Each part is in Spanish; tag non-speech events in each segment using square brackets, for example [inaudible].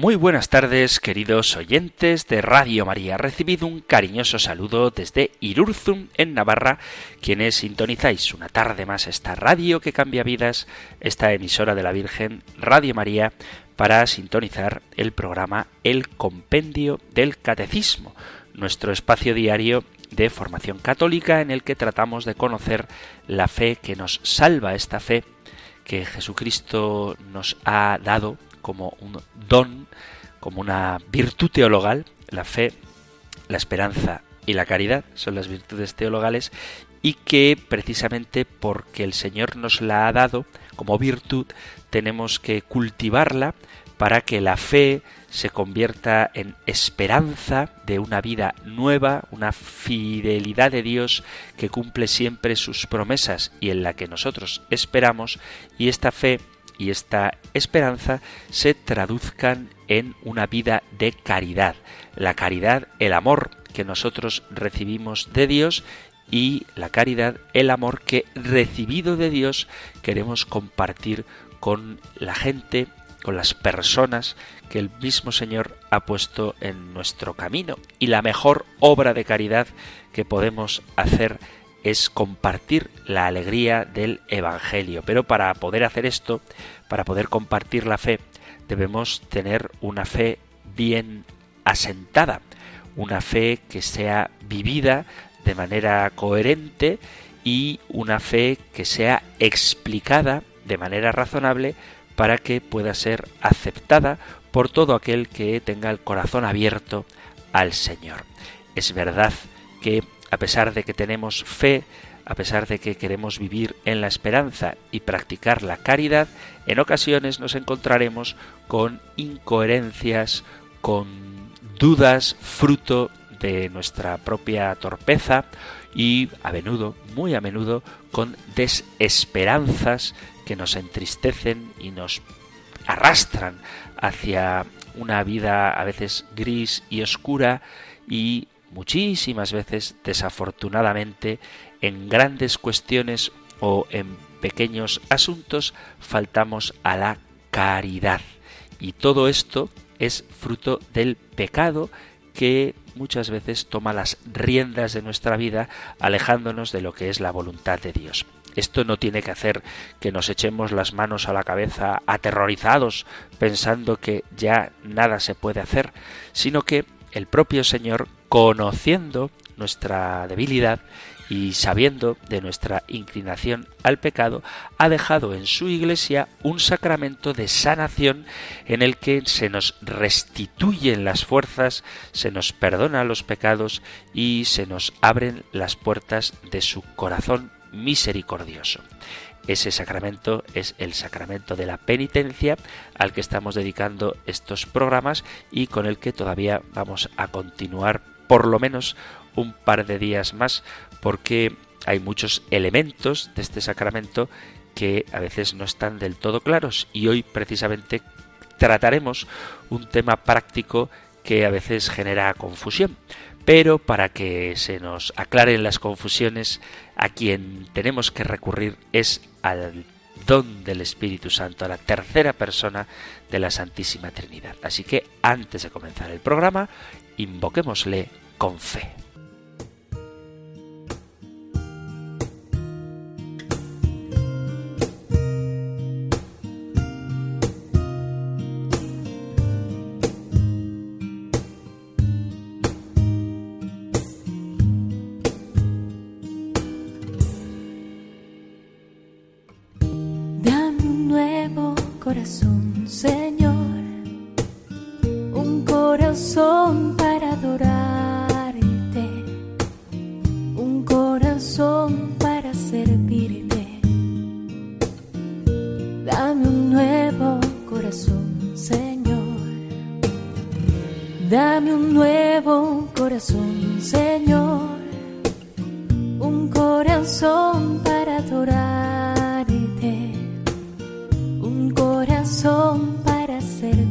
Muy buenas tardes, queridos oyentes de Radio María. Recibido un cariñoso saludo desde Irurzum, en Navarra, quienes sintonizáis una tarde más esta radio que cambia vidas, esta emisora de la Virgen, Radio María, para sintonizar el programa El Compendio del Catecismo, nuestro espacio diario de formación católica en el que tratamos de conocer la fe que nos salva, esta fe que Jesucristo nos ha dado como un don, como una virtud teologal, la fe, la esperanza y la caridad son las virtudes teologales y que precisamente porque el Señor nos la ha dado como virtud tenemos que cultivarla para que la fe se convierta en esperanza de una vida nueva, una fidelidad de Dios que cumple siempre sus promesas y en la que nosotros esperamos, y esta fe y esta esperanza se traduzcan en una vida de caridad. La caridad, el amor que nosotros recibimos de Dios y la caridad, el amor que recibido de Dios queremos compartir con la gente, con las personas que el mismo Señor ha puesto en nuestro camino. Y la mejor obra de caridad que podemos hacer compartir la alegría del Evangelio. Pero para poder hacer esto, para poder compartir la fe, debemos tener una fe bien asentada, una fe que sea vivida de manera coherente y una fe que sea explicada de manera razonable para que pueda ser aceptada por todo aquel que tenga el corazón abierto al Señor. Es verdad que a pesar de que tenemos fe, a pesar de que queremos vivir en la esperanza y practicar la caridad, en ocasiones nos encontraremos con incoherencias, con dudas fruto de nuestra propia torpeza y a menudo, muy a menudo, con desesperanzas que nos entristecen y nos arrastran hacia una vida a veces gris y oscura y muchísimas veces, desafortunadamente, en grandes cuestiones o en pequeños asuntos faltamos a la caridad. Y todo esto es fruto del pecado que muchas veces toma las riendas de nuestra vida alejándonos de lo que es la voluntad de Dios. Esto no tiene que hacer que nos echemos las manos a la cabeza aterrorizados pensando que ya nada se puede hacer, sino que el propio Señor conociendo nuestra debilidad y sabiendo de nuestra inclinación al pecado, ha dejado en su iglesia un sacramento de sanación en el que se nos restituyen las fuerzas, se nos perdonan los pecados y se nos abren las puertas de su corazón misericordioso. Ese sacramento es el sacramento de la penitencia al que estamos dedicando estos programas y con el que todavía vamos a continuar por lo menos un par de días más porque hay muchos elementos de este sacramento que a veces no están del todo claros y hoy precisamente trataremos un tema práctico que a veces genera confusión. Pero para que se nos aclaren las confusiones, a quien tenemos que recurrir es al don del Espíritu Santo, a la tercera persona de la Santísima Trinidad. Así que antes de comenzar el programa, invoquémosle con fe. Corazón para servirte.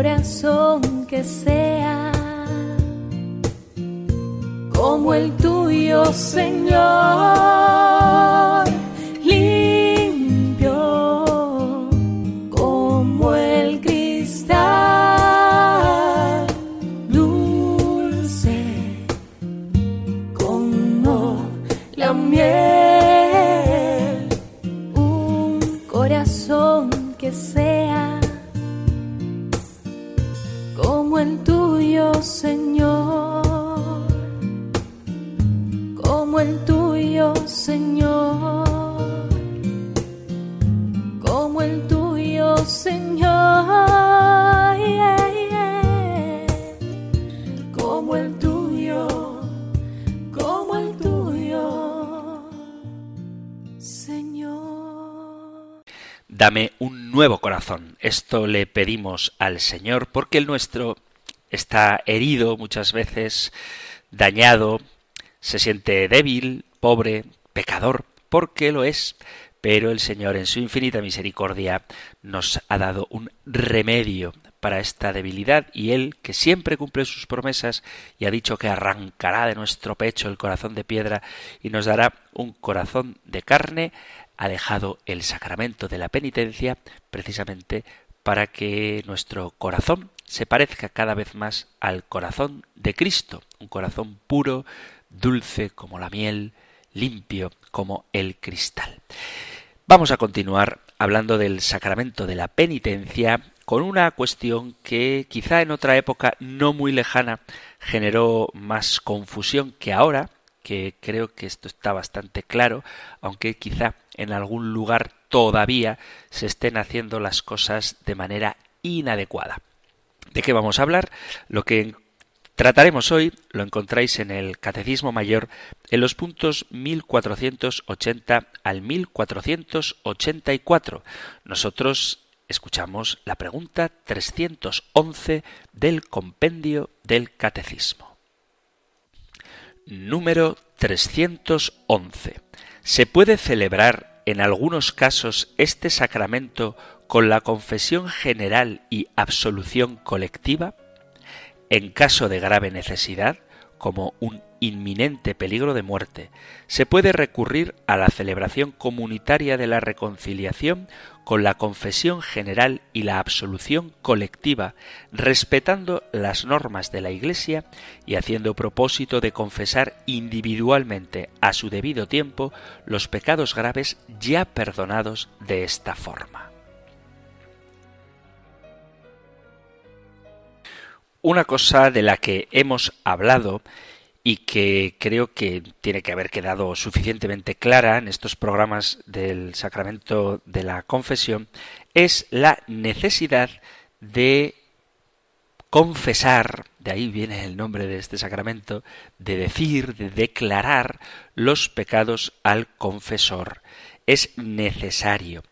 Corazón que sea como el tuyo, Señor, Esto le pedimos al Señor porque el nuestro está herido muchas veces, dañado, se siente débil, pobre, pecador, porque lo es. Pero el Señor en su infinita misericordia nos ha dado un remedio para esta debilidad y Él, que siempre cumple sus promesas y ha dicho que arrancará de nuestro pecho el corazón de piedra y nos dará un corazón de carne, ha dejado el sacramento de la penitencia precisamente para que nuestro corazón se parezca cada vez más al corazón de Cristo, un corazón puro, dulce como la miel, limpio como el cristal. Vamos a continuar hablando del sacramento de la penitencia con una cuestión que quizá en otra época no muy lejana generó más confusión que ahora, que creo que esto está bastante claro, aunque quizá en algún lugar todavía se estén haciendo las cosas de manera inadecuada. ¿De qué vamos a hablar? Lo que trataremos hoy lo encontráis en el Catecismo Mayor en los puntos 1480 al 1484. Nosotros escuchamos la pregunta 311 del compendio del Catecismo. Número 311. ¿Se puede celebrar en algunos casos este sacramento con la confesión general y absolución colectiva? En caso de grave necesidad, como un inminente peligro de muerte, se puede recurrir a la celebración comunitaria de la reconciliación con la confesión general y la absolución colectiva, respetando las normas de la Iglesia y haciendo propósito de confesar individualmente a su debido tiempo los pecados graves ya perdonados de esta forma. Una cosa de la que hemos hablado y que creo que tiene que haber quedado suficientemente clara en estos programas del sacramento de la confesión, es la necesidad de confesar, de ahí viene el nombre de este sacramento, de decir, de declarar los pecados al confesor. Es necesario.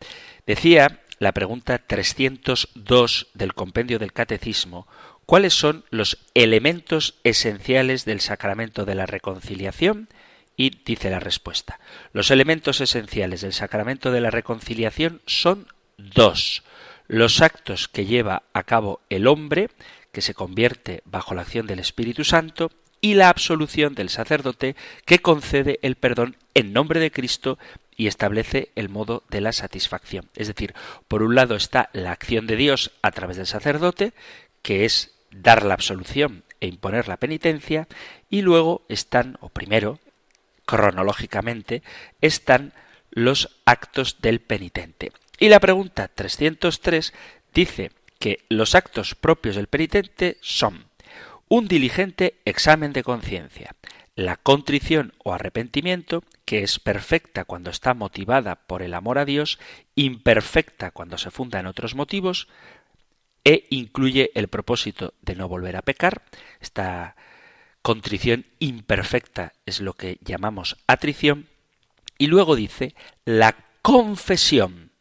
Decía la pregunta 302 del compendio del Catecismo, ¿cuáles son los elementos esenciales del sacramento de la reconciliación? Y dice la respuesta. Los elementos esenciales del sacramento de la reconciliación son dos. Los actos que lleva a cabo el hombre, que se convierte bajo la acción del Espíritu Santo, y la absolución del sacerdote, que concede el perdón en nombre de Cristo y establece el modo de la satisfacción. Es decir, por un lado está la acción de Dios a través del sacerdote, que es dar la absolución e imponer la penitencia, y luego están, o primero, cronológicamente, están los actos del penitente. Y la pregunta 303 dice que los actos propios del penitente son un diligente examen de conciencia, la contrición o arrepentimiento, que es perfecta cuando está motivada por el amor a Dios, imperfecta cuando se funda en otros motivos, e incluye el propósito de no volver a pecar. Esta contrición imperfecta es lo que llamamos atrición. Y luego dice la confesión.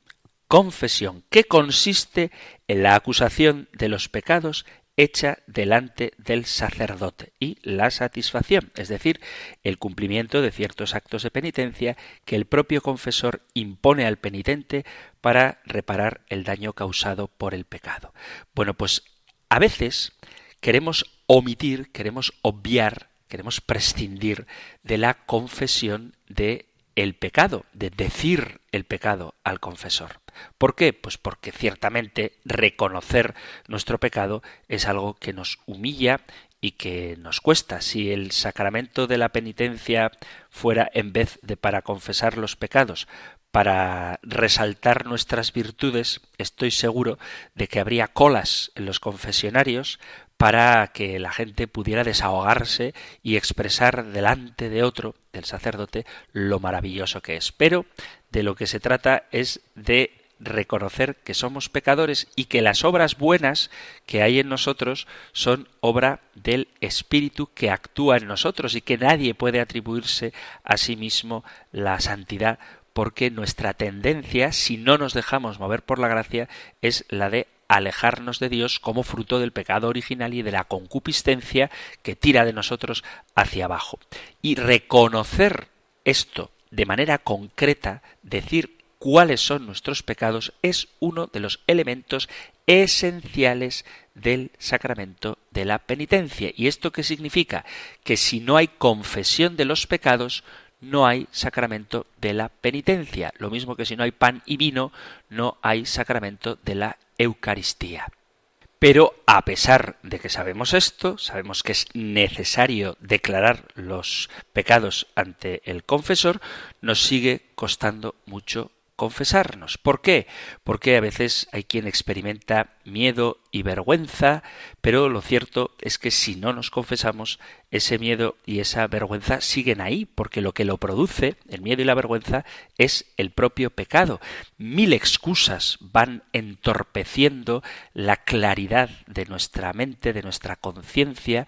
Confesión, que consiste en la acusación de los pecados hecha delante del sacerdote y la satisfacción, es decir, el cumplimiento de ciertos actos de penitencia que el propio confesor impone al penitente para reparar el daño causado por el pecado. Bueno, pues a veces queremos omitir, queremos obviar, queremos prescindir de la confesión de el pecado, de decir el pecado al confesor. ¿Por qué? Pues porque ciertamente reconocer nuestro pecado es algo que nos humilla y que nos cuesta. Si el sacramento de la penitencia fuera, en vez de para confesar los pecados, para resaltar nuestras virtudes, estoy seguro de que habría colas en los confesionarios para que la gente pudiera desahogarse y expresar delante de otro, del sacerdote, lo maravilloso que es. Pero de lo que se trata es de reconocer que somos pecadores y que las obras buenas que hay en nosotros son obra del Espíritu que actúa en nosotros y que nadie puede atribuirse a sí mismo la santidad porque nuestra tendencia, si no nos dejamos mover por la gracia, es la de alejarnos de Dios como fruto del pecado original y de la concupiscencia que tira de nosotros hacia abajo. Y reconocer esto de manera concreta, decir cuáles son nuestros pecados, es uno de los elementos esenciales del sacramento de la penitencia. ¿Y esto qué significa? Que si no hay confesión de los pecados, no hay sacramento de la penitencia. Lo mismo que si no hay pan y vino, no hay sacramento de la Eucaristía. Pero a pesar de que sabemos esto, sabemos que es necesario declarar los pecados ante el confesor, nos sigue costando mucho confesarnos. ¿Por qué? Porque a veces hay quien experimenta miedo y vergüenza, pero lo cierto es que si no nos confesamos, ese miedo y esa vergüenza siguen ahí, porque lo que lo produce, el miedo y la vergüenza, es el propio pecado. Mil excusas van entorpeciendo la claridad de nuestra mente, de nuestra conciencia,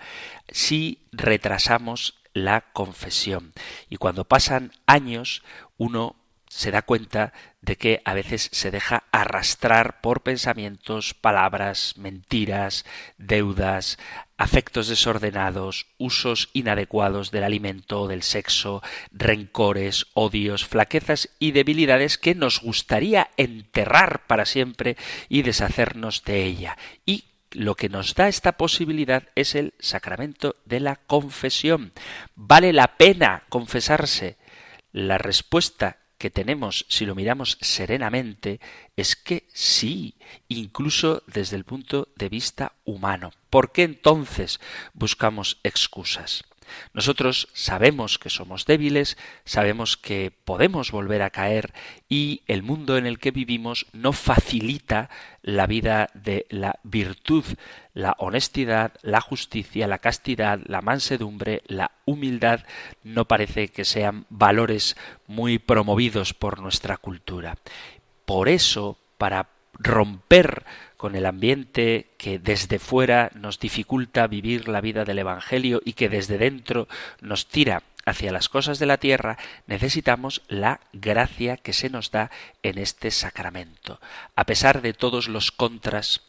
si retrasamos la confesión. Y cuando pasan años, uno se da cuenta de que a veces se deja arrastrar por pensamientos, palabras, mentiras, deudas, afectos desordenados, usos inadecuados del alimento o del sexo, rencores, odios, flaquezas y debilidades que nos gustaría enterrar para siempre y deshacernos de ella. Y lo que nos da esta posibilidad es el sacramento de la confesión. ¿Vale la pena confesarse? La respuesta que tenemos, si lo miramos serenamente, es que sí, incluso desde el punto de vista humano. ¿Por qué entonces buscamos excusas? Nosotros sabemos que somos débiles, sabemos que podemos volver a caer y el mundo en el que vivimos no facilita la vida de la virtud, la honestidad, la justicia, la castidad, la mansedumbre, la humildad no parece que sean valores muy promovidos por nuestra cultura. Por eso, para romper con el ambiente que desde fuera nos dificulta vivir la vida del Evangelio y que desde dentro nos tira hacia las cosas de la tierra, necesitamos la gracia que se nos da en este sacramento. A pesar de todos los contras,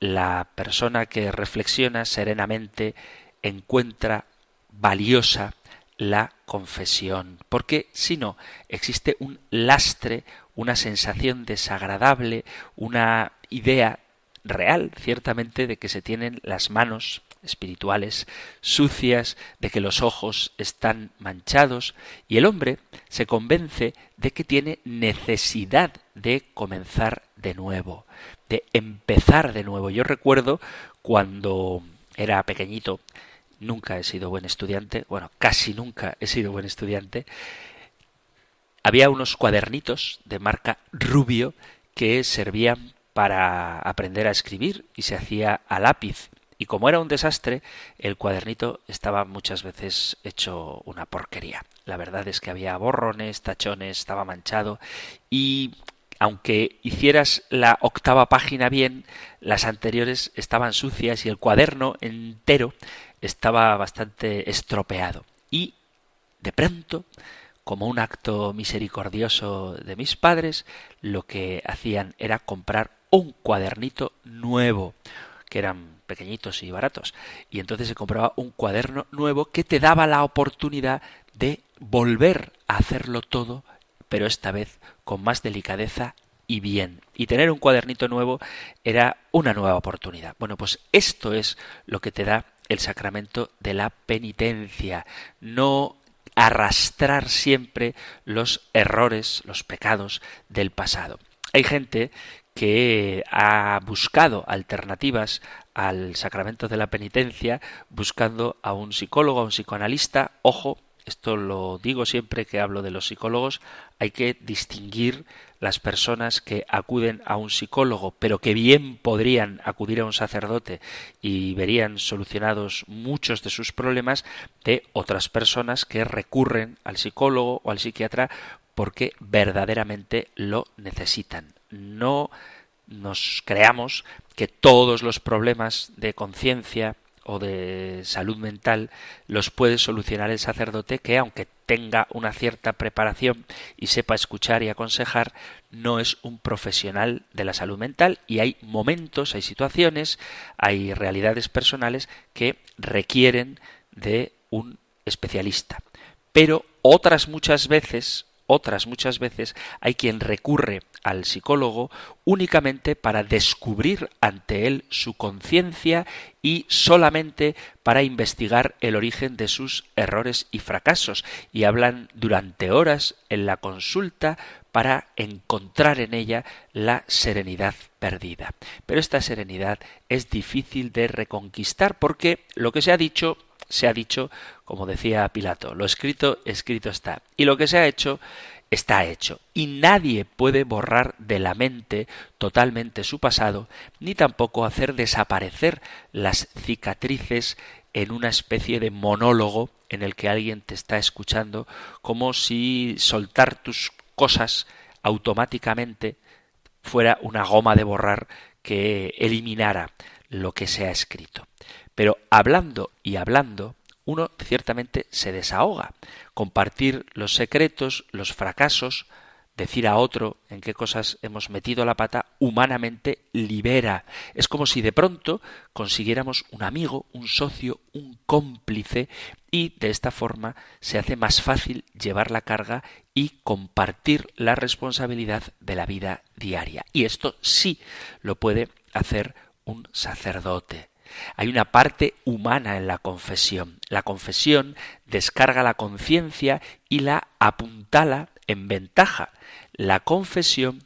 la persona que reflexiona serenamente encuentra valiosa la confesión, porque si no, existe un lastre, una sensación desagradable, una idea real, ciertamente, de que se tienen las manos espirituales sucias, de que los ojos están manchados, y el hombre se convence de que tiene necesidad de comenzar de nuevo, de empezar de nuevo. Yo recuerdo cuando era pequeñito, nunca he sido buen estudiante, bueno, casi nunca he sido buen estudiante, había unos cuadernitos de marca Rubio que servían para aprender a escribir y se hacía a lápiz. Y como era un desastre, el cuadernito estaba muchas veces hecho una porquería. La verdad es que había borrones, tachones, estaba manchado y aunque hicieras la octava página bien, las anteriores estaban sucias y el cuaderno entero estaba bastante estropeado. Y de pronto como un acto misericordioso de mis padres, lo que hacían era comprar un cuadernito nuevo, que eran pequeñitos y baratos. Y entonces se compraba un cuaderno nuevo que te daba la oportunidad de volver a hacerlo todo, pero esta vez con más delicadeza y bien. Y tener un cuadernito nuevo era una nueva oportunidad. Bueno, pues esto es lo que te da el sacramento de la penitencia. No arrastrar siempre los errores, los pecados del pasado. Hay gente que ha buscado alternativas al sacramento de la penitencia, buscando a un psicólogo, a un psicoanalista. Ojo, esto lo digo siempre que hablo de los psicólogos, hay que distinguir las personas que acuden a un psicólogo, pero que bien podrían acudir a un sacerdote y verían solucionados muchos de sus problemas, de otras personas que recurren al psicólogo o al psiquiatra porque verdaderamente lo necesitan no nos creamos que todos los problemas de conciencia o de salud mental los puede solucionar el sacerdote que aunque tenga una cierta preparación y sepa escuchar y aconsejar, no es un profesional de la salud mental y hay momentos, hay situaciones, hay realidades personales que requieren de un especialista. Pero otras muchas veces otras muchas veces hay quien recurre al psicólogo únicamente para descubrir ante él su conciencia y solamente para investigar el origen de sus errores y fracasos y hablan durante horas en la consulta para encontrar en ella la serenidad perdida. Pero esta serenidad es difícil de reconquistar porque lo que se ha dicho se ha dicho, como decía Pilato, lo escrito, escrito está. Y lo que se ha hecho, está hecho. Y nadie puede borrar de la mente totalmente su pasado, ni tampoco hacer desaparecer las cicatrices en una especie de monólogo en el que alguien te está escuchando, como si soltar tus cosas automáticamente fuera una goma de borrar que eliminara lo que se ha escrito. Pero hablando y hablando, uno ciertamente se desahoga. Compartir los secretos, los fracasos, decir a otro en qué cosas hemos metido la pata, humanamente libera. Es como si de pronto consiguiéramos un amigo, un socio, un cómplice y de esta forma se hace más fácil llevar la carga y compartir la responsabilidad de la vida diaria. Y esto sí lo puede hacer un sacerdote. Hay una parte humana en la confesión. La confesión descarga la conciencia y la apuntala en ventaja. La confesión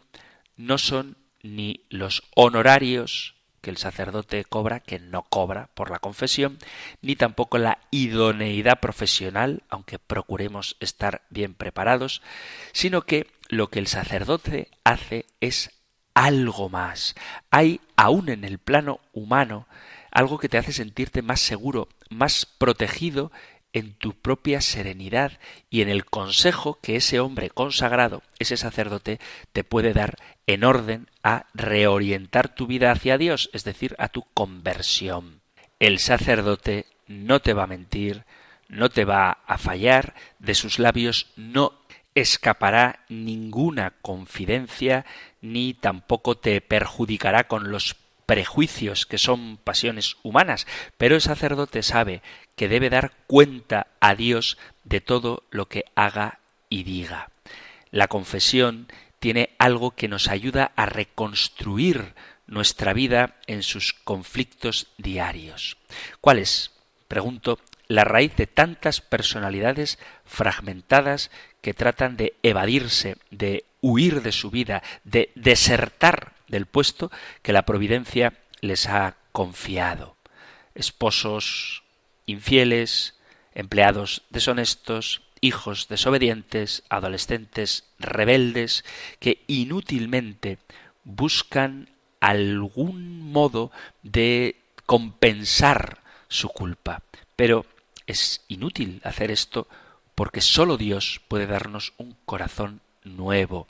no son ni los honorarios que el sacerdote cobra, que no cobra por la confesión, ni tampoco la idoneidad profesional, aunque procuremos estar bien preparados, sino que lo que el sacerdote hace es algo más. Hay aún en el plano humano algo que te hace sentirte más seguro, más protegido en tu propia serenidad y en el consejo que ese hombre consagrado, ese sacerdote, te puede dar en orden a reorientar tu vida hacia Dios, es decir, a tu conversión. El sacerdote no te va a mentir, no te va a fallar, de sus labios no escapará ninguna confidencia, ni tampoco te perjudicará con los prejuicios que son pasiones humanas, pero el sacerdote sabe que debe dar cuenta a Dios de todo lo que haga y diga. La confesión tiene algo que nos ayuda a reconstruir nuestra vida en sus conflictos diarios. ¿Cuál es? Pregunto, la raíz de tantas personalidades fragmentadas que tratan de evadirse, de huir de su vida, de desertar del puesto que la providencia les ha confiado. Esposos infieles, empleados deshonestos, hijos desobedientes, adolescentes rebeldes, que inútilmente buscan algún modo de compensar su culpa. Pero es inútil hacer esto porque sólo Dios puede darnos un corazón nuevo.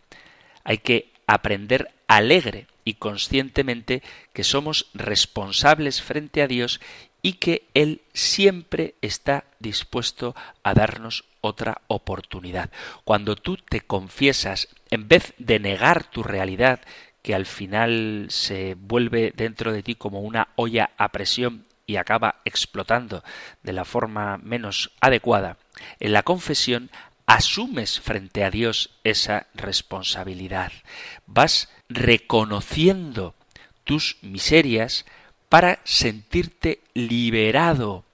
Hay que aprender alegre y conscientemente que somos responsables frente a Dios y que Él siempre está dispuesto a darnos otra oportunidad. Cuando tú te confiesas, en vez de negar tu realidad, que al final se vuelve dentro de ti como una olla a presión y acaba explotando de la forma menos adecuada, en la confesión asumes frente a Dios esa responsabilidad. Vas reconociendo tus miserias para sentirte liberado.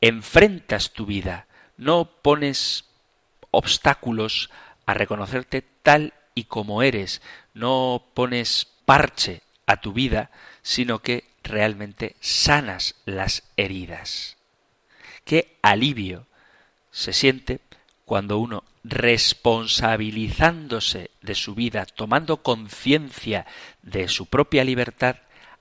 Enfrentas tu vida, no pones obstáculos a reconocerte tal y como eres, no pones parche a tu vida, sino que realmente sanas las heridas. Qué alivio se siente cuando uno responsabilizándose de su vida, tomando conciencia de su propia libertad,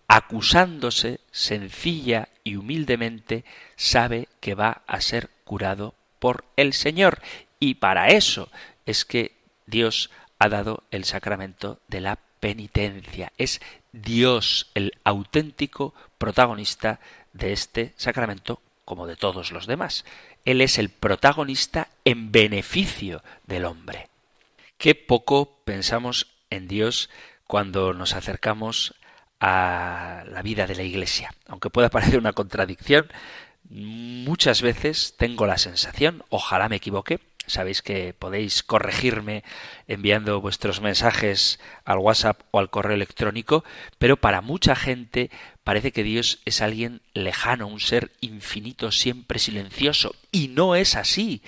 acusándose sencilla y humildemente, sabe que va a ser curado por el Señor. Y para eso es que Dios ha dado el sacramento de la penitencia. Es Dios el auténtico protagonista de este sacramento como de todos los demás. Él es el protagonista en beneficio del hombre. Qué poco pensamos en Dios cuando nos acercamos a la vida de la Iglesia. Aunque pueda parecer una contradicción, muchas veces tengo la sensación, ojalá me equivoque, Sabéis que podéis corregirme enviando vuestros mensajes al WhatsApp o al correo electrónico, pero para mucha gente parece que Dios es alguien lejano, un ser infinito, siempre silencioso. Y no es así.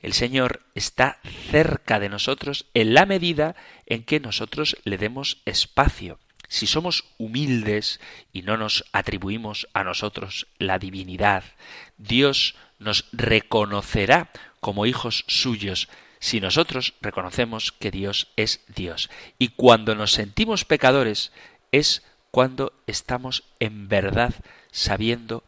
El Señor está cerca de nosotros en la medida en que nosotros le demos espacio. Si somos humildes y no nos atribuimos a nosotros la divinidad, Dios nos reconocerá como hijos suyos si nosotros reconocemos que Dios es Dios. Y cuando nos sentimos pecadores es cuando estamos en verdad sabiendo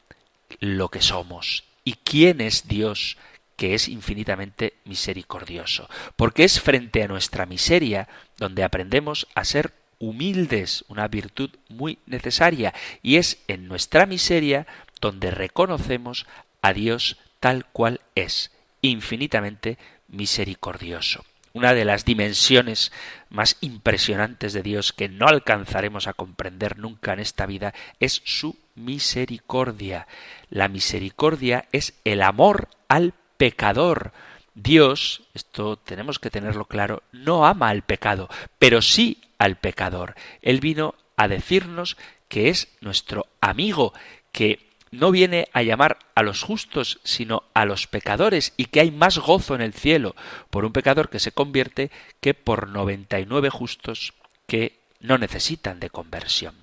lo que somos y quién es Dios que es infinitamente misericordioso. Porque es frente a nuestra miseria donde aprendemos a ser humildes, una virtud muy necesaria, y es en nuestra miseria donde reconocemos a Dios tal cual es, infinitamente misericordioso. Una de las dimensiones más impresionantes de Dios que no alcanzaremos a comprender nunca en esta vida es su misericordia. La misericordia es el amor al pecador. Dios, esto tenemos que tenerlo claro, no ama al pecado, pero sí al pecador. Él vino a decirnos que es nuestro amigo, que no viene a llamar a los justos, sino a los pecadores, y que hay más gozo en el cielo por un pecador que se convierte que por nueve justos que no necesitan de conversión.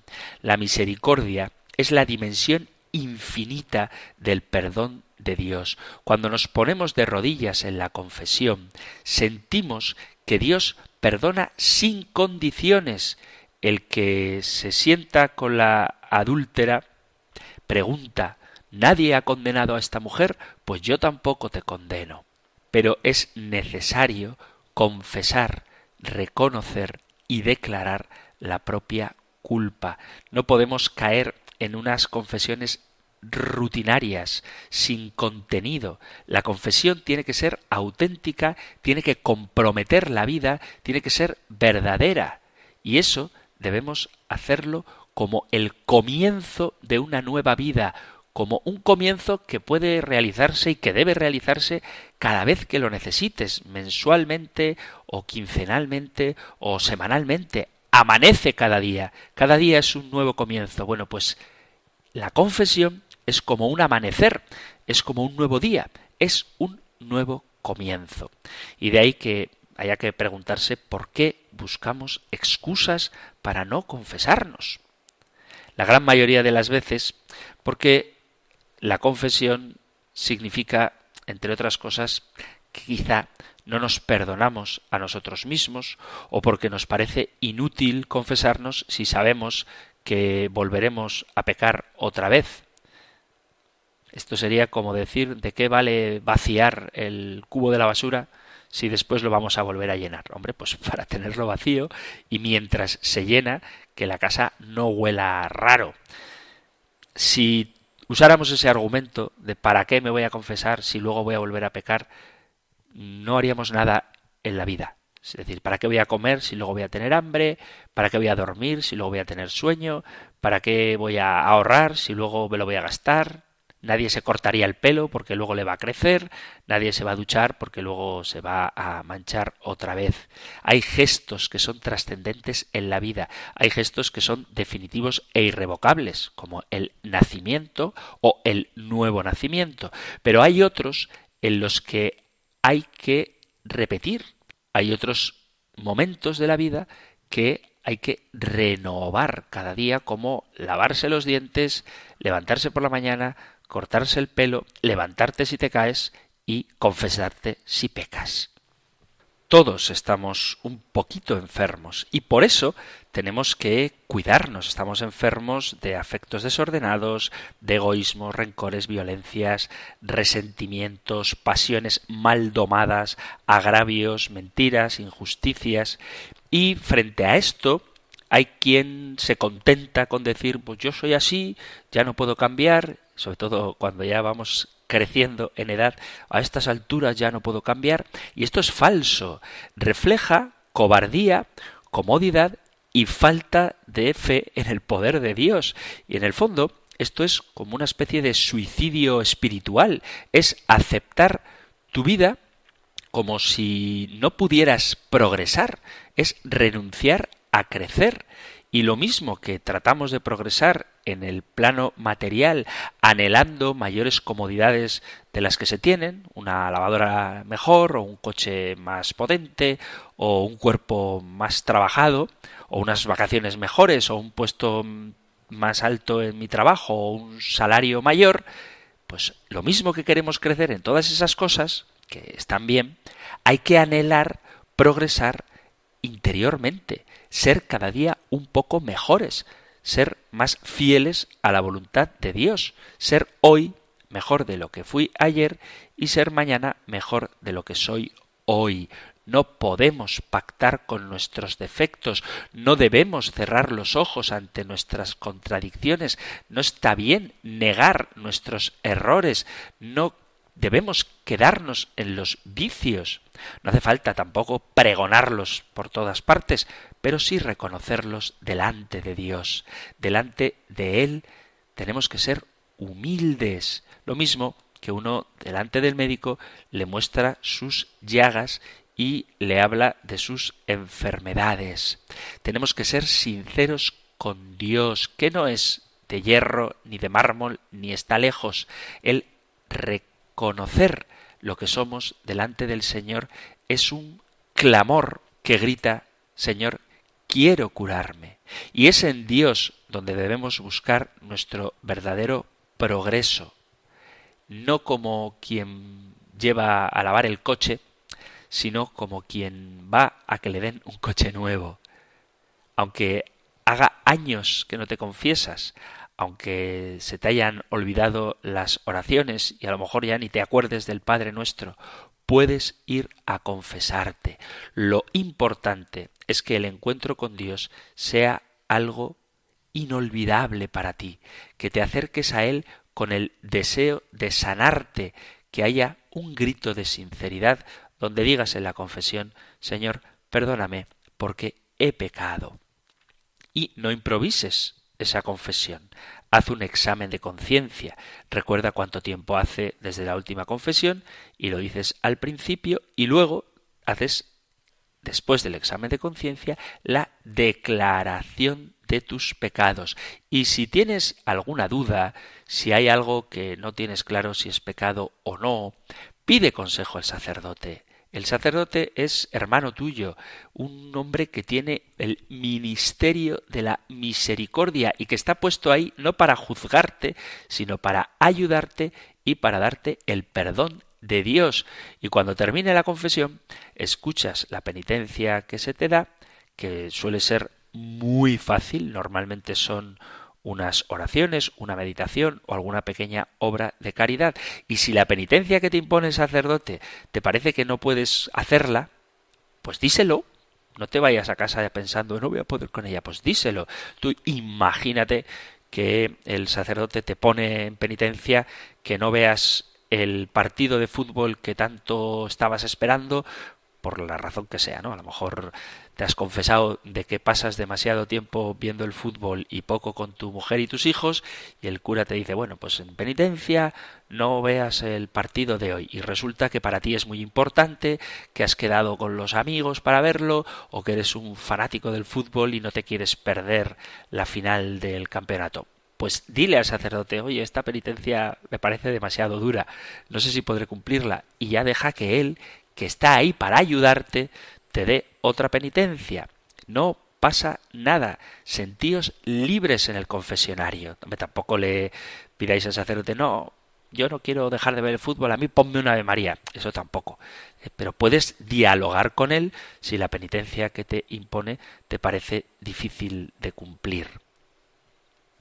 La misericordia es la dimensión infinita del perdón de Dios. Cuando nos ponemos de rodillas en la confesión, sentimos que Dios perdona sin condiciones. El que se sienta con la adúltera pregunta ¿Nadie ha condenado a esta mujer? Pues yo tampoco te condeno. Pero es necesario confesar, reconocer y declarar la propia culpa. No podemos caer en unas confesiones rutinarias, sin contenido. La confesión tiene que ser auténtica, tiene que comprometer la vida, tiene que ser verdadera. Y eso debemos hacerlo como el comienzo de una nueva vida, como un comienzo que puede realizarse y que debe realizarse cada vez que lo necesites, mensualmente o quincenalmente o semanalmente. Amanece cada día, cada día es un nuevo comienzo. Bueno, pues la confesión es como un amanecer, es como un nuevo día, es un nuevo comienzo. Y de ahí que haya que preguntarse por qué buscamos excusas para no confesarnos. La gran mayoría de las veces porque la confesión significa, entre otras cosas, que quizá no nos perdonamos a nosotros mismos o porque nos parece inútil confesarnos si sabemos que volveremos a pecar otra vez. Esto sería como decir de qué vale vaciar el cubo de la basura si después lo vamos a volver a llenar. Hombre, pues [laughs] para tenerlo vacío y mientras se llena, que la casa no huela raro. Si usáramos ese argumento de para qué me voy a confesar si luego voy a volver a pecar, no haríamos nada en la vida. Es decir, ¿para qué voy a comer si luego voy a tener hambre? ¿Para qué voy a dormir si luego voy a tener sueño? ¿Para qué voy a ahorrar si luego me lo voy a gastar? Nadie se cortaría el pelo porque luego le va a crecer, nadie se va a duchar porque luego se va a manchar otra vez. Hay gestos que son trascendentes en la vida, hay gestos que son definitivos e irrevocables, como el nacimiento o el nuevo nacimiento, pero hay otros en los que hay que repetir, hay otros momentos de la vida que hay que renovar cada día, como lavarse los dientes, levantarse por la mañana, cortarse el pelo, levantarte si te caes y confesarte si pecas. Todos estamos un poquito enfermos y por eso tenemos que cuidarnos. Estamos enfermos de afectos desordenados, de egoísmo, rencores, violencias, resentimientos, pasiones mal domadas, agravios, mentiras, injusticias. Y frente a esto, hay quien se contenta con decir, pues yo soy así, ya no puedo cambiar, sobre todo cuando ya vamos creciendo en edad, a estas alturas ya no puedo cambiar, y esto es falso, refleja cobardía, comodidad y falta de fe en el poder de Dios. Y en el fondo, esto es como una especie de suicidio espiritual, es aceptar tu vida como si no pudieras progresar, es renunciar a crecer. Y lo mismo que tratamos de progresar en el plano material, anhelando mayores comodidades de las que se tienen, una lavadora mejor, o un coche más potente, o un cuerpo más trabajado, o unas vacaciones mejores, o un puesto más alto en mi trabajo, o un salario mayor, pues lo mismo que queremos crecer en todas esas cosas, que están bien, hay que anhelar progresar interiormente, ser cada día un poco mejores, ser más fieles a la voluntad de Dios, ser hoy mejor de lo que fui ayer y ser mañana mejor de lo que soy hoy. No podemos pactar con nuestros defectos, no debemos cerrar los ojos ante nuestras contradicciones, no está bien negar nuestros errores, no debemos quedarnos en los vicios. No hace falta tampoco pregonarlos por todas partes, pero sí reconocerlos delante de Dios. Delante de Él tenemos que ser humildes. Lo mismo que uno delante del médico le muestra sus llagas y le habla de sus enfermedades. Tenemos que ser sinceros con Dios, que no es de hierro, ni de mármol, ni está lejos. Él reconocer lo que somos delante del Señor es un clamor que grita, Señor, quiero curarme. Y es en Dios donde debemos buscar nuestro verdadero progreso, no como quien lleva a lavar el coche, sino como quien va a que le den un coche nuevo. Aunque haga años que no te confiesas, aunque se te hayan olvidado las oraciones y a lo mejor ya ni te acuerdes del Padre nuestro, puedes ir a confesarte. Lo importante es que el encuentro con Dios sea algo inolvidable para ti, que te acerques a Él con el deseo de sanarte, que haya un grito de sinceridad donde digas en la confesión, Señor, perdóname porque he pecado. Y no improvises esa confesión. Haz un examen de conciencia. Recuerda cuánto tiempo hace desde la última confesión y lo dices al principio y luego haces, después del examen de conciencia, la declaración de tus pecados. Y si tienes alguna duda, si hay algo que no tienes claro si es pecado o no, pide consejo al sacerdote. El sacerdote es hermano tuyo, un hombre que tiene el ministerio de la misericordia y que está puesto ahí no para juzgarte, sino para ayudarte y para darte el perdón de Dios. Y cuando termine la confesión, escuchas la penitencia que se te da, que suele ser muy fácil, normalmente son unas oraciones, una meditación o alguna pequeña obra de caridad. Y si la penitencia que te impone el sacerdote te parece que no puedes hacerla, pues díselo. No te vayas a casa pensando, no voy a poder con ella, pues díselo. Tú imagínate que el sacerdote te pone en penitencia que no veas el partido de fútbol que tanto estabas esperando por la razón que sea, ¿no? A lo mejor te has confesado de que pasas demasiado tiempo viendo el fútbol y poco con tu mujer y tus hijos, y el cura te dice, bueno, pues en penitencia no veas el partido de hoy, y resulta que para ti es muy importante, que has quedado con los amigos para verlo, o que eres un fanático del fútbol y no te quieres perder la final del campeonato. Pues dile al sacerdote, oye, esta penitencia me parece demasiado dura, no sé si podré cumplirla, y ya deja que él, que está ahí para ayudarte, te dé otra penitencia. No pasa nada. Sentíos libres en el confesionario. Tampoco le pidáis al sacerdote, no, yo no quiero dejar de ver el fútbol, a mí ponme una de María. Eso tampoco. Eh, pero puedes dialogar con él si la penitencia que te impone te parece difícil de cumplir.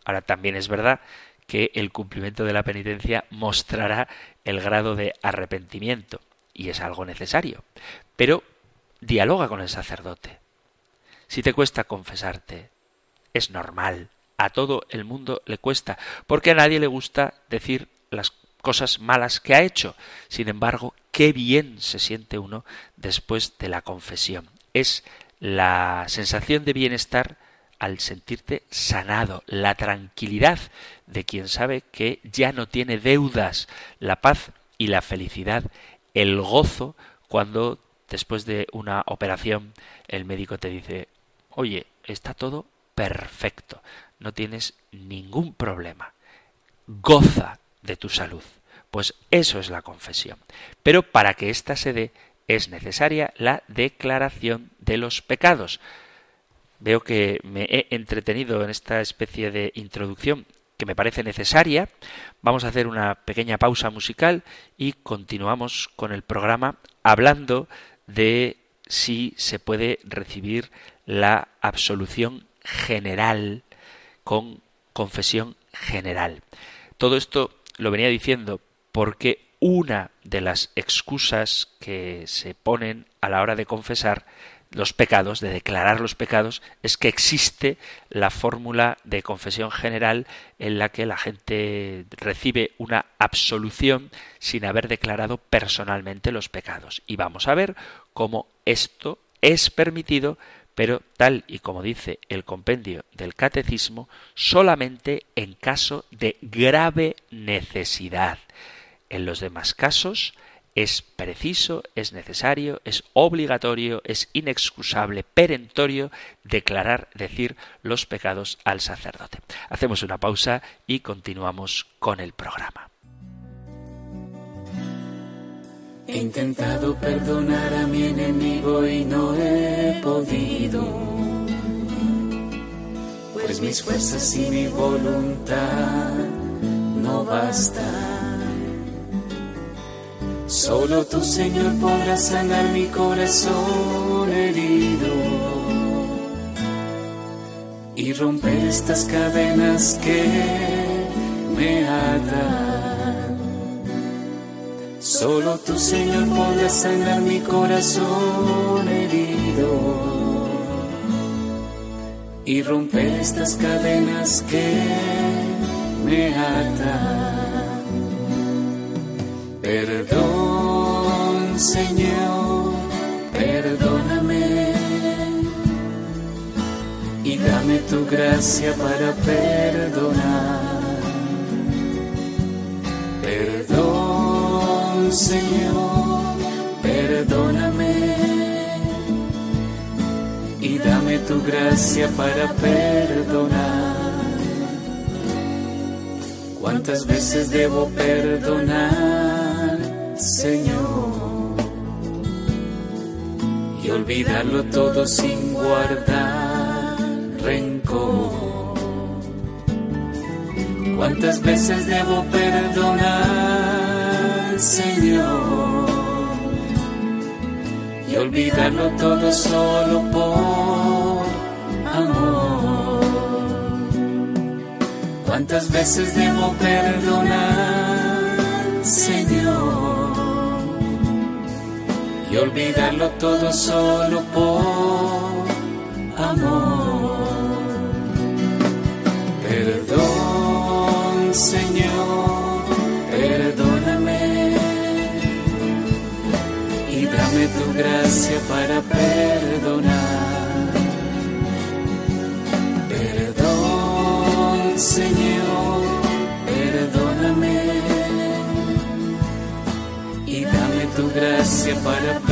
Ahora también es verdad que el cumplimiento de la penitencia mostrará el grado de arrepentimiento y es algo necesario. Pero dialoga con el sacerdote. Si te cuesta confesarte, es normal. A todo el mundo le cuesta, porque a nadie le gusta decir las cosas malas que ha hecho. Sin embargo, qué bien se siente uno después de la confesión. Es la sensación de bienestar al sentirte sanado, la tranquilidad de quien sabe que ya no tiene deudas, la paz y la felicidad, el gozo cuando después de una operación, el médico te dice, oye, está todo perfecto, no tienes ningún problema, goza de tu salud. Pues eso es la confesión. Pero para que ésta se dé es necesaria la declaración de los pecados. Veo que me he entretenido en esta especie de introducción que me parece necesaria. Vamos a hacer una pequeña pausa musical y continuamos con el programa hablando de si se puede recibir la absolución general con confesión general. Todo esto lo venía diciendo porque una de las excusas que se ponen a la hora de confesar los pecados, de declarar los pecados, es que existe la fórmula de confesión general en la que la gente recibe una absolución sin haber declarado personalmente los pecados. Y vamos a ver cómo esto es permitido, pero tal y como dice el compendio del catecismo, solamente en caso de grave necesidad. En los demás casos, es preciso, es necesario, es obligatorio, es inexcusable, perentorio declarar, decir los pecados al sacerdote. Hacemos una pausa y continuamos con el programa. He intentado perdonar a mi enemigo y no he podido pues mis fuerzas y mi voluntad no bastan. Solo tú, Señor, podrás sanar mi corazón herido y romper estas cadenas que me atan. Solo tú, Señor, podrás sanar mi corazón herido y romper estas cadenas que me atan. Perdón, Señor, perdóname y dame tu gracia para perdonar. Perdón, Señor, perdóname y dame tu gracia para perdonar. ¿Cuántas veces debo perdonar, Señor? Y olvidarlo todo sin guardar rencor. ¿Cuántas veces debo perdonar, Señor? Y olvidarlo todo solo por amor. ¿Cuántas veces debo perdonar, Señor? Y olvidarlo todo solo por amor. Perdón, Señor, perdóname y dame tu gracia para perdonar. Perdón, Señor, perdóname y dame tu gracia para perdonar.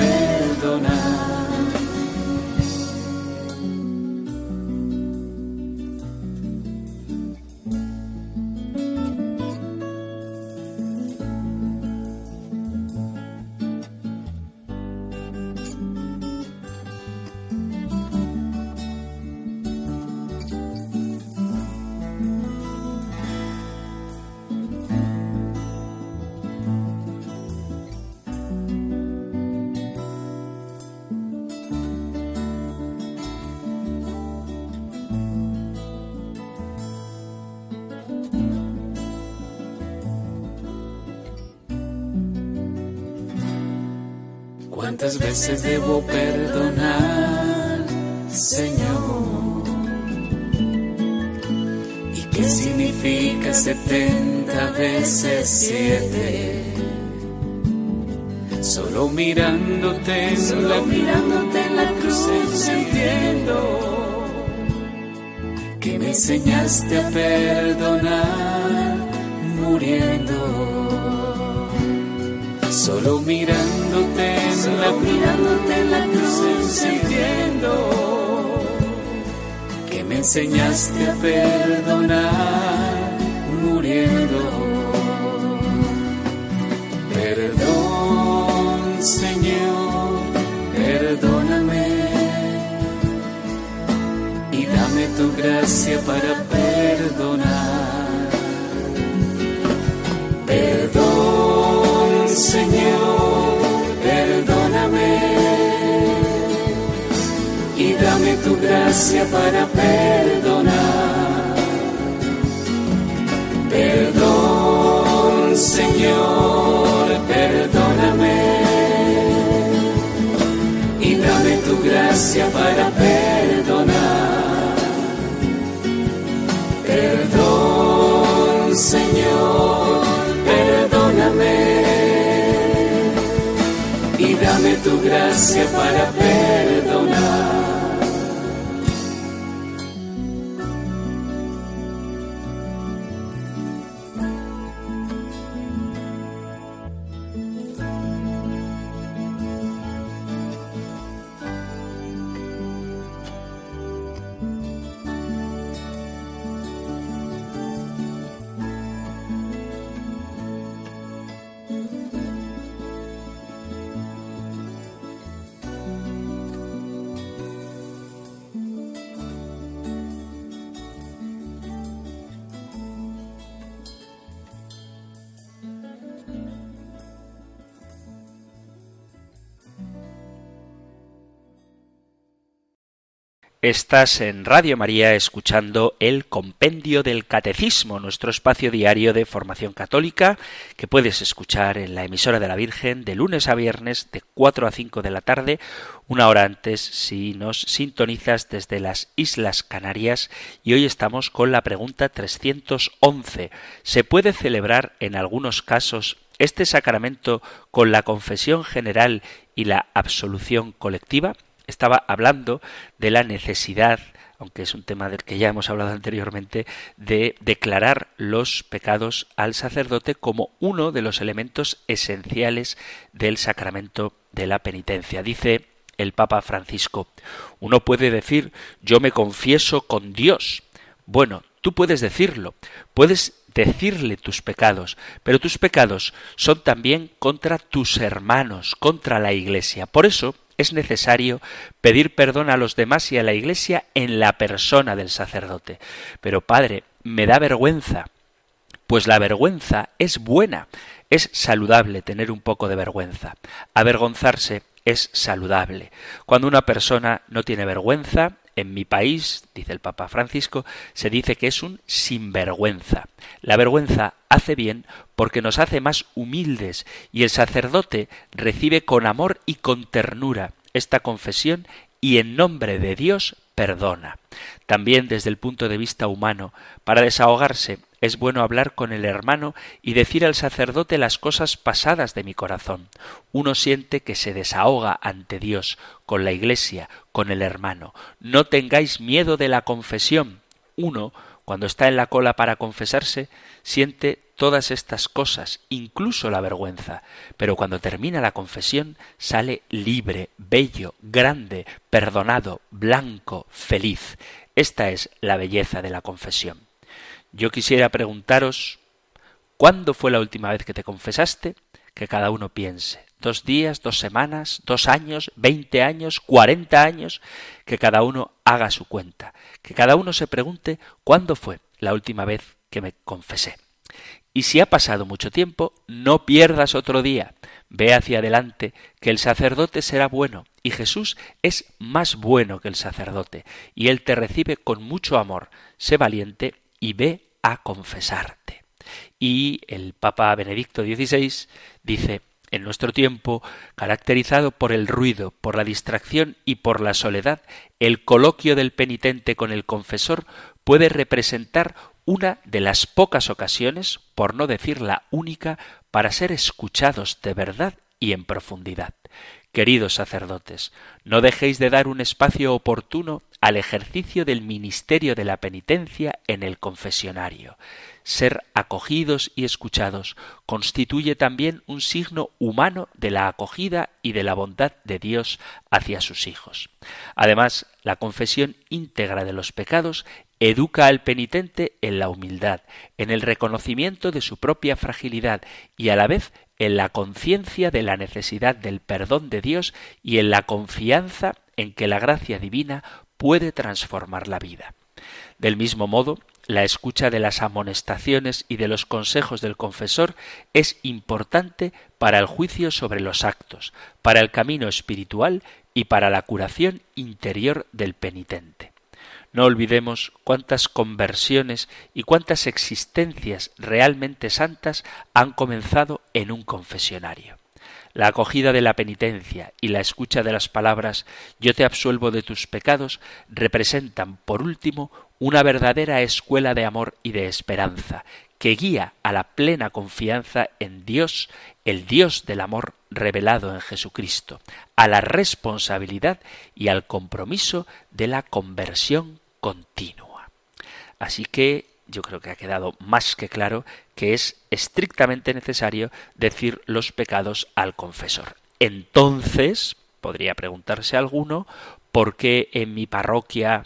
¿Cuántas veces debo perdonar, Señor? ¿Y qué significa setenta veces siete? Solo mirándote, solo mirándote en la cruz entiendo que me enseñaste a perdonar muriendo. Solo mirándote, solo mirándote en la cruz entiendo que me enseñaste a perdonar muriendo. Perdón, Señor, perdóname y dame tu gracia para perdonar. Señor, perdóname y dame tu gracia para perdonar. Perdón, Señor, perdóname y dame tu gracia para perdonar. Perdón, Señor, gracia para perdonar. Estás en Radio María escuchando el Compendio del Catecismo, nuestro espacio diario de formación católica, que puedes escuchar en la emisora de la Virgen de lunes a viernes de 4 a 5 de la tarde, una hora antes si nos sintonizas desde las Islas Canarias. Y hoy estamos con la pregunta 311. ¿Se puede celebrar en algunos casos este sacramento con la confesión general y la absolución colectiva? Estaba hablando de la necesidad aunque es un tema del que ya hemos hablado anteriormente, de declarar los pecados al sacerdote como uno de los elementos esenciales del sacramento de la penitencia. Dice el Papa Francisco, uno puede decir yo me confieso con Dios. Bueno, tú puedes decirlo, puedes decirle tus pecados, pero tus pecados son también contra tus hermanos, contra la Iglesia. Por eso, es necesario pedir perdón a los demás y a la Iglesia en la persona del sacerdote. Pero Padre, me da vergüenza. Pues la vergüenza es buena, es saludable tener un poco de vergüenza. Avergonzarse es saludable. Cuando una persona no tiene vergüenza, en mi país, dice el Papa Francisco, se dice que es un sinvergüenza. La vergüenza hace bien porque nos hace más humildes y el sacerdote recibe con amor y con ternura esta confesión y en nombre de Dios perdona. También desde el punto de vista humano, para desahogarse es bueno hablar con el hermano y decir al sacerdote las cosas pasadas de mi corazón. Uno siente que se desahoga ante Dios, con la Iglesia, con el hermano. No tengáis miedo de la confesión. Uno, cuando está en la cola para confesarse, siente todas estas cosas, incluso la vergüenza, pero cuando termina la confesión sale libre, bello, grande, perdonado, blanco, feliz. Esta es la belleza de la confesión. Yo quisiera preguntaros, ¿cuándo fue la última vez que te confesaste? Que cada uno piense. Dos días, dos semanas, dos años, veinte años, cuarenta años, que cada uno haga su cuenta. Que cada uno se pregunte cuándo fue la última vez que me confesé. Y si ha pasado mucho tiempo, no pierdas otro día. Ve hacia adelante, que el sacerdote será bueno, y Jesús es más bueno que el sacerdote, y Él te recibe con mucho amor. Sé valiente y ve a confesarte. Y el Papa Benedicto XVI dice, en nuestro tiempo, caracterizado por el ruido, por la distracción y por la soledad, el coloquio del penitente con el confesor puede representar una de las pocas ocasiones, por no decir la única, para ser escuchados de verdad y en profundidad. Queridos sacerdotes, no dejéis de dar un espacio oportuno al ejercicio del ministerio de la penitencia en el confesionario. Ser acogidos y escuchados constituye también un signo humano de la acogida y de la bondad de Dios hacia sus hijos. Además, la confesión íntegra de los pecados educa al penitente en la humildad, en el reconocimiento de su propia fragilidad y a la vez en la conciencia de la necesidad del perdón de Dios y en la confianza en que la gracia divina puede transformar la vida. Del mismo modo, la escucha de las amonestaciones y de los consejos del confesor es importante para el juicio sobre los actos, para el camino espiritual y para la curación interior del penitente. No olvidemos cuántas conversiones y cuántas existencias realmente santas han comenzado en un confesionario. La acogida de la penitencia y la escucha de las palabras Yo te absuelvo de tus pecados representan, por último, una verdadera escuela de amor y de esperanza, que guía a la plena confianza en Dios, el Dios del amor revelado en Jesucristo, a la responsabilidad y al compromiso de la conversión continua. Así que yo creo que ha quedado más que claro que es estrictamente necesario decir los pecados al confesor. Entonces, podría preguntarse alguno, ¿por qué en mi parroquia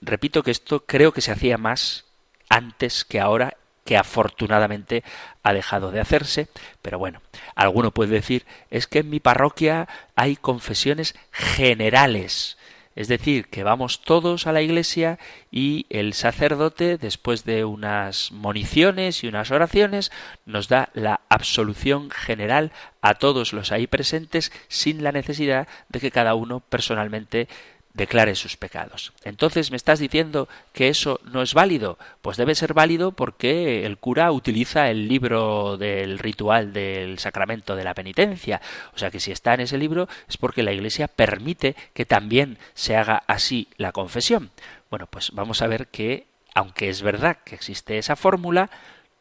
repito que esto creo que se hacía más antes que ahora que afortunadamente ha dejado de hacerse, pero bueno, alguno puede decir es que en mi parroquia hay confesiones generales, es decir, que vamos todos a la iglesia y el sacerdote, después de unas moniciones y unas oraciones, nos da la absolución general a todos los ahí presentes sin la necesidad de que cada uno personalmente declare sus pecados. Entonces, ¿me estás diciendo que eso no es válido? Pues debe ser válido porque el cura utiliza el libro del ritual del sacramento de la penitencia. O sea que si está en ese libro es porque la Iglesia permite que también se haga así la confesión. Bueno, pues vamos a ver que, aunque es verdad que existe esa fórmula,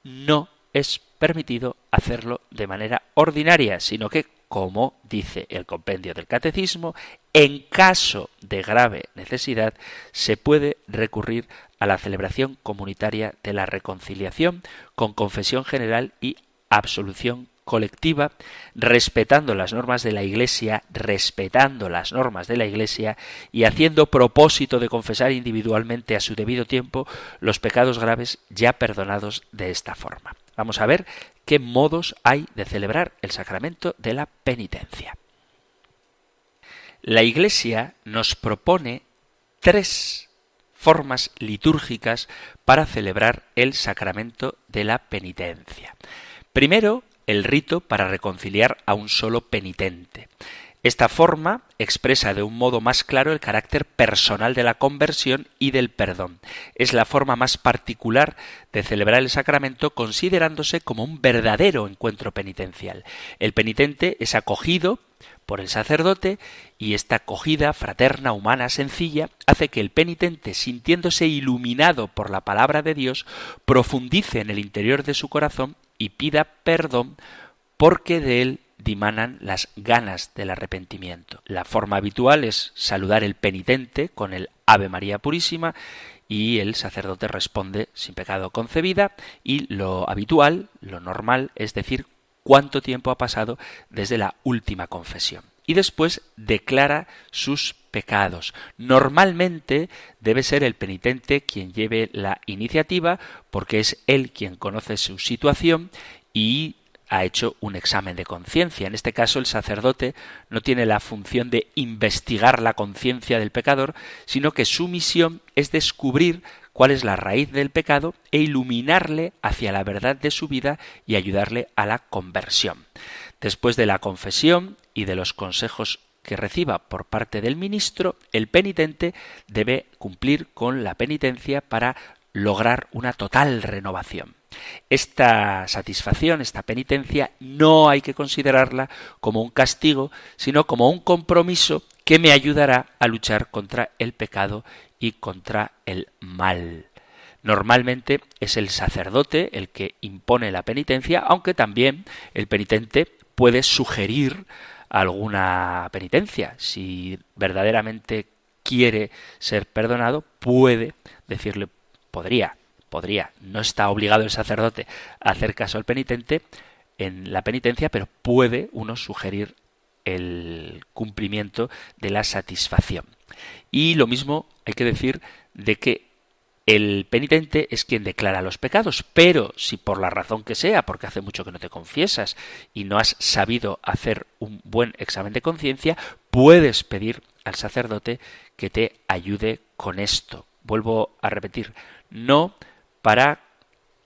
no es permitido hacerlo de manera ordinaria, sino que como dice el compendio del catecismo, en caso de grave necesidad se puede recurrir a la celebración comunitaria de la reconciliación con confesión general y absolución colectiva, respetando las normas de la Iglesia, respetando las normas de la Iglesia y haciendo propósito de confesar individualmente a su debido tiempo los pecados graves ya perdonados de esta forma. Vamos a ver qué modos hay de celebrar el sacramento de la penitencia. La Iglesia nos propone tres formas litúrgicas para celebrar el sacramento de la penitencia. Primero, el rito para reconciliar a un solo penitente. Esta forma expresa de un modo más claro el carácter personal de la conversión y del perdón. Es la forma más particular de celebrar el sacramento considerándose como un verdadero encuentro penitencial. El penitente es acogido por el sacerdote y esta acogida fraterna, humana, sencilla, hace que el penitente, sintiéndose iluminado por la palabra de Dios, profundice en el interior de su corazón y pida perdón porque de él dimanan las ganas del arrepentimiento. La forma habitual es saludar el penitente con el Ave María Purísima y el sacerdote responde sin pecado concebida y lo habitual, lo normal, es decir, cuánto tiempo ha pasado desde la última confesión. Y después declara sus pecados. Normalmente debe ser el penitente quien lleve la iniciativa porque es él quien conoce su situación y ha hecho un examen de conciencia. En este caso, el sacerdote no tiene la función de investigar la conciencia del pecador, sino que su misión es descubrir cuál es la raíz del pecado e iluminarle hacia la verdad de su vida y ayudarle a la conversión. Después de la confesión y de los consejos que reciba por parte del ministro, el penitente debe cumplir con la penitencia para lograr una total renovación. Esta satisfacción, esta penitencia, no hay que considerarla como un castigo, sino como un compromiso que me ayudará a luchar contra el pecado y contra el mal. Normalmente es el sacerdote el que impone la penitencia, aunque también el penitente puede sugerir alguna penitencia. Si verdaderamente quiere ser perdonado, puede decirle, podría podría, no está obligado el sacerdote a hacer caso al penitente en la penitencia, pero puede uno sugerir el cumplimiento de la satisfacción. Y lo mismo hay que decir de que el penitente es quien declara los pecados, pero si por la razón que sea, porque hace mucho que no te confiesas y no has sabido hacer un buen examen de conciencia, puedes pedir al sacerdote que te ayude con esto. Vuelvo a repetir, no para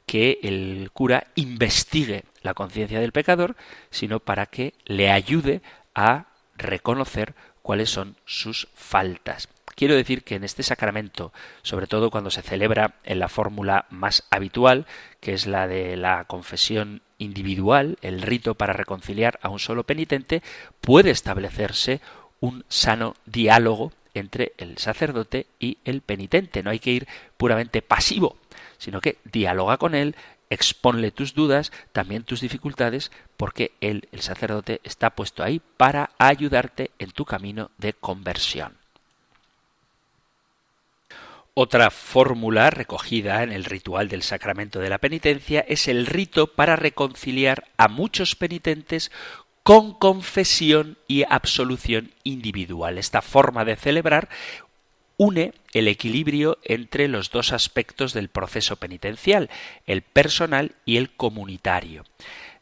que el cura investigue la conciencia del pecador, sino para que le ayude a reconocer cuáles son sus faltas. Quiero decir que en este sacramento, sobre todo cuando se celebra en la fórmula más habitual, que es la de la confesión individual, el rito para reconciliar a un solo penitente, puede establecerse un sano diálogo entre el sacerdote y el penitente. No hay que ir puramente pasivo sino que dialoga con él, exponle tus dudas, también tus dificultades, porque él, el sacerdote, está puesto ahí para ayudarte en tu camino de conversión. Otra fórmula recogida en el ritual del sacramento de la penitencia es el rito para reconciliar a muchos penitentes con confesión y absolución individual. Esta forma de celebrar une el equilibrio entre los dos aspectos del proceso penitencial, el personal y el comunitario.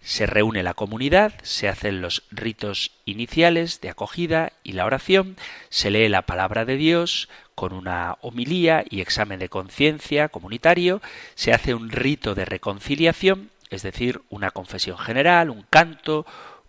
Se reúne la comunidad, se hacen los ritos iniciales de acogida y la oración, se lee la palabra de Dios con una homilía y examen de conciencia comunitario, se hace un rito de reconciliación, es decir, una confesión general, un canto,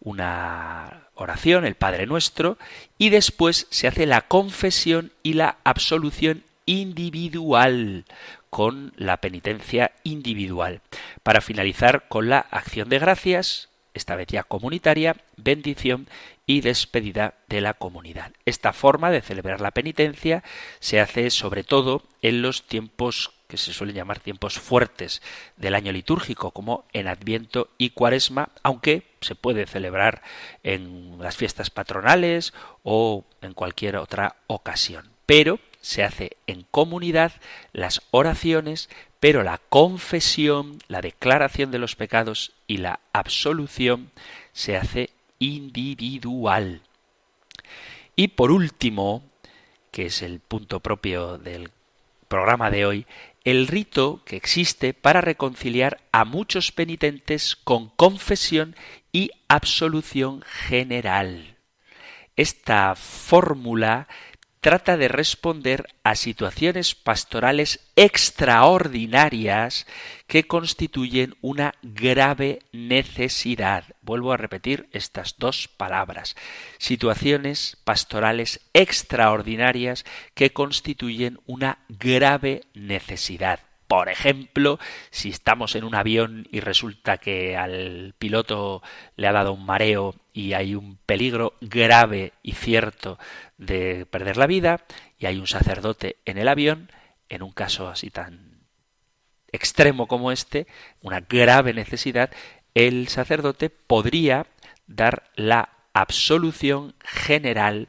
una oración, el Padre Nuestro, y después se hace la confesión y la absolución individual con la penitencia individual, para finalizar con la acción de gracias, esta vez ya comunitaria, bendición y despedida de la comunidad. Esta forma de celebrar la penitencia se hace sobre todo en los tiempos que se suelen llamar tiempos fuertes del año litúrgico, como en Adviento y Cuaresma, aunque se puede celebrar en las fiestas patronales o en cualquier otra ocasión. Pero se hace en comunidad las oraciones, pero la confesión, la declaración de los pecados y la absolución se hace individual. Y por último, que es el punto propio del programa de hoy, el rito que existe para reconciliar a muchos penitentes con confesión y absolución general. Esta fórmula trata de responder a situaciones pastorales extraordinarias que constituyen una grave necesidad. Vuelvo a repetir estas dos palabras. Situaciones pastorales extraordinarias que constituyen una grave necesidad. Por ejemplo, si estamos en un avión y resulta que al piloto le ha dado un mareo y hay un peligro grave y cierto de perder la vida y hay un sacerdote en el avión, en un caso así tan extremo como este, una grave necesidad, el sacerdote podría dar la absolución general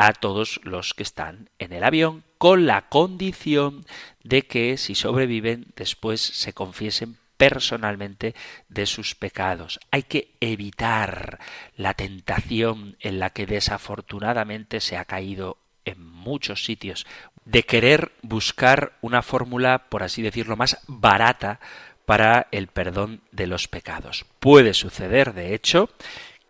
a todos los que están en el avión, con la condición de que si sobreviven después se confiesen personalmente de sus pecados. Hay que evitar la tentación en la que desafortunadamente se ha caído en muchos sitios de querer buscar una fórmula, por así decirlo, más barata para el perdón de los pecados. Puede suceder, de hecho,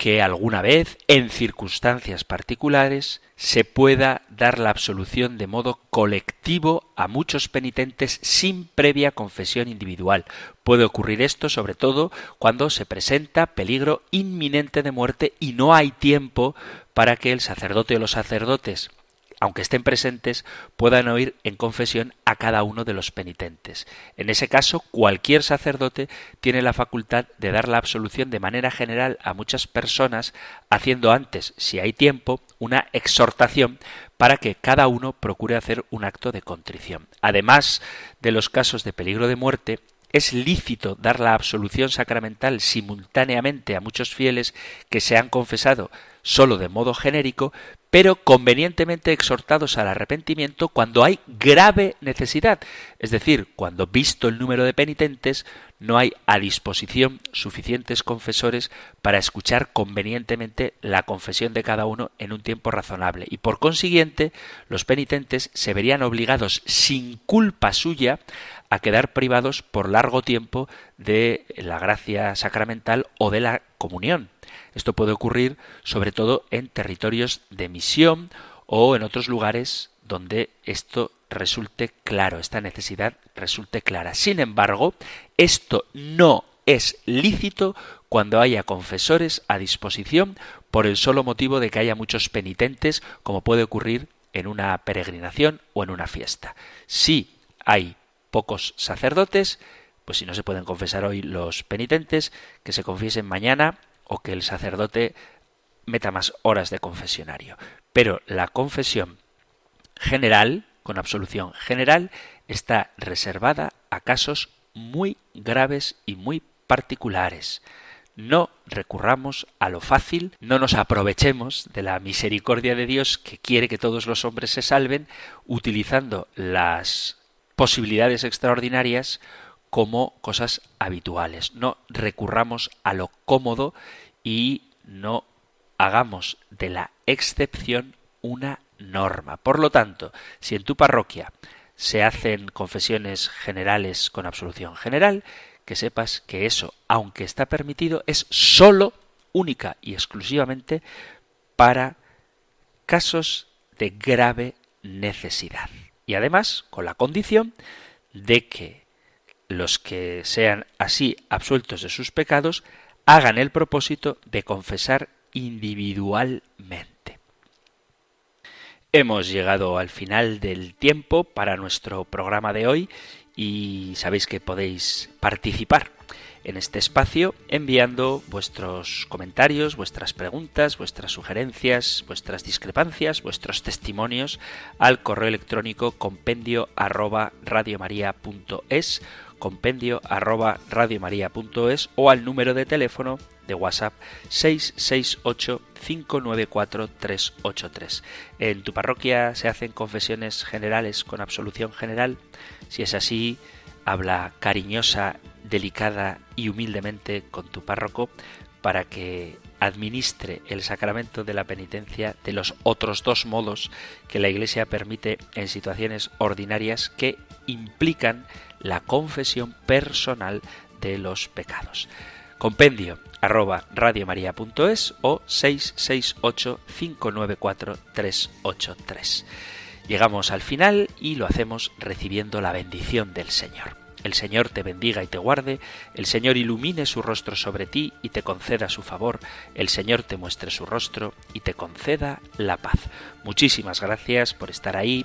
que alguna vez, en circunstancias particulares, se pueda dar la absolución de modo colectivo a muchos penitentes sin previa confesión individual. Puede ocurrir esto sobre todo cuando se presenta peligro inminente de muerte y no hay tiempo para que el sacerdote o los sacerdotes aunque estén presentes, puedan oír en confesión a cada uno de los penitentes. En ese caso, cualquier sacerdote tiene la facultad de dar la absolución de manera general a muchas personas, haciendo antes, si hay tiempo, una exhortación para que cada uno procure hacer un acto de contrición. Además de los casos de peligro de muerte, es lícito dar la absolución sacramental simultáneamente a muchos fieles que se han confesado solo de modo genérico, pero convenientemente exhortados al arrepentimiento cuando hay grave necesidad, es decir, cuando visto el número de penitentes no hay a disposición suficientes confesores para escuchar convenientemente la confesión de cada uno en un tiempo razonable y por consiguiente los penitentes se verían obligados sin culpa suya a quedar privados por largo tiempo de la gracia sacramental o de la comunión. Esto puede ocurrir sobre todo en territorios de misión o en otros lugares donde esto resulte claro, esta necesidad resulte clara. Sin embargo, esto no es lícito cuando haya confesores a disposición por el solo motivo de que haya muchos penitentes, como puede ocurrir en una peregrinación o en una fiesta. Si hay pocos sacerdotes, pues si no se pueden confesar hoy los penitentes, que se confiesen mañana o que el sacerdote meta más horas de confesionario. Pero la confesión general, con absolución general, está reservada a casos muy graves y muy particulares. No recurramos a lo fácil, no nos aprovechemos de la misericordia de Dios que quiere que todos los hombres se salven, utilizando las posibilidades extraordinarias como cosas habituales. No recurramos a lo cómodo y no hagamos de la excepción una norma. Por lo tanto, si en tu parroquia se hacen confesiones generales con absolución general, que sepas que eso, aunque está permitido, es sólo, única y exclusivamente para casos de grave necesidad. Y además, con la condición de que los que sean así absueltos de sus pecados hagan el propósito de confesar individualmente. Hemos llegado al final del tiempo para nuestro programa de hoy y sabéis que podéis participar en este espacio enviando vuestros comentarios, vuestras preguntas, vuestras sugerencias, vuestras discrepancias, vuestros testimonios al correo electrónico compendio compendio arroba radiomaria.es o al número de teléfono de WhatsApp 668 594 383. ¿En tu parroquia se hacen confesiones generales con absolución general? Si es así, habla cariñosa, delicada y humildemente con tu párroco para que administre el sacramento de la penitencia de los otros dos modos que la Iglesia permite en situaciones ordinarias que implican la confesión personal de los pecados. Compendio arroba radiomaria.es o 668 594 383. Llegamos al final y lo hacemos recibiendo la bendición del Señor. El Señor te bendiga y te guarde, el Señor ilumine su rostro sobre ti y te conceda su favor, el Señor te muestre su rostro y te conceda la paz. Muchísimas gracias por estar ahí,